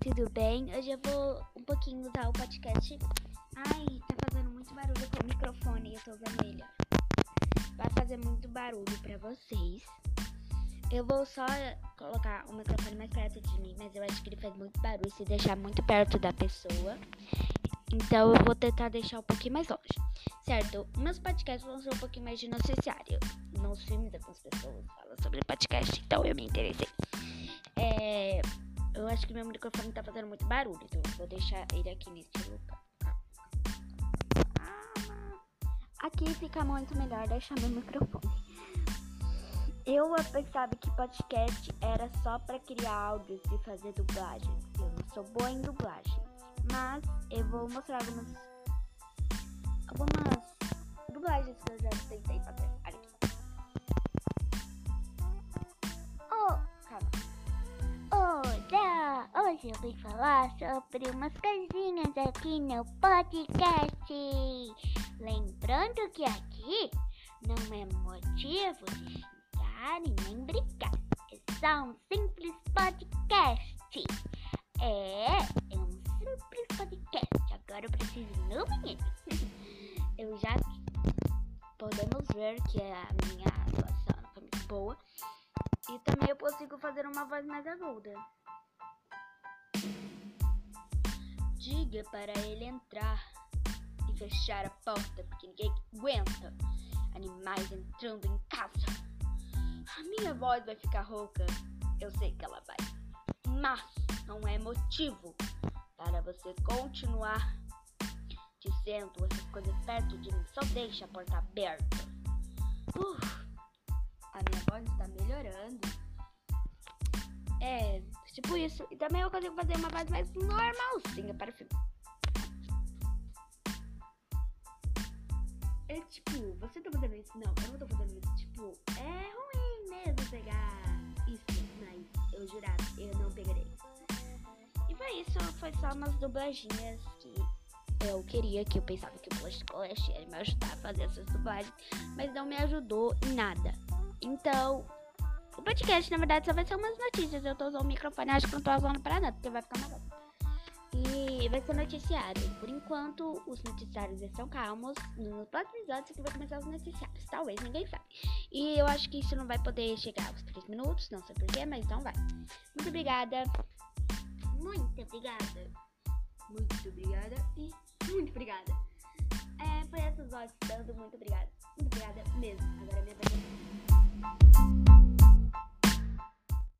tudo bem? Hoje eu vou um pouquinho usar o podcast. Ai, tá fazendo muito barulho com o microfone e eu tô vermelha. Vai fazer muito barulho pra vocês. Eu vou só colocar o microfone mais perto de mim, mas eu acho que ele faz muito barulho se deixar muito perto da pessoa. Então eu vou tentar deixar um pouquinho mais longe. Certo? Meus podcasts vão ser um pouquinho mais de noticiário. Nos filmes algumas pessoas falam sobre podcast, então eu me interessei. Eu acho que meu microfone tá fazendo muito barulho, então eu vou deixar ele aqui nesse lugar. Aqui fica muito melhor deixar meu microfone. Eu pensava que podcast era só para criar áudios e fazer dublagem. Eu não sou boa em dublagem, mas eu vou mostrar algumas algumas dublagens que eu já tentei fazer. Eu vim falar sobre umas coisinhas aqui no podcast. Lembrando que aqui não é motivo de xingar e nem brigar. É só um simples podcast. É, é um simples podcast. Agora eu preciso no banheiro. eu já podemos ver que a minha atuação foi muito boa. E também eu consigo fazer uma voz mais aguda. Diga para ele entrar e fechar a porta, porque ninguém aguenta animais entrando em casa. A minha voz vai ficar rouca, eu sei que ela vai, mas não é motivo para você continuar dizendo essas coisas perto de mim. Só deixa a porta aberta. Uf, a minha voz está melhorando. É, tipo isso. E também eu consigo fazer uma voz mais normalzinha para o filme. É tipo, você tá fazendo isso? Não, eu não tô fazendo isso. Tipo, é ruim mesmo pegar isso, mas eu jurava, eu não pegarei. E foi isso, foi só umas dublaginhas que eu queria, que eu pensava que o Podcast ia me ajudar a fazer essas dublagens, mas não me ajudou em nada. Então, o podcast, na verdade, só vai ser umas notícias. Eu tô usando o microfone, acho que não tô usando pra nada, porque vai ficar voz. E vai ser noticiário. Por enquanto, os noticiários estão calmos. No próximo episódio, que vai começar os noticiários. Talvez, ninguém sabe. E eu acho que isso não vai poder chegar aos 3 minutos, não sei porquê, mas então vai. Muito obrigada. Muito obrigada. Muito obrigada. E muito obrigada. É, foi essas vozes dando muito obrigada. Muito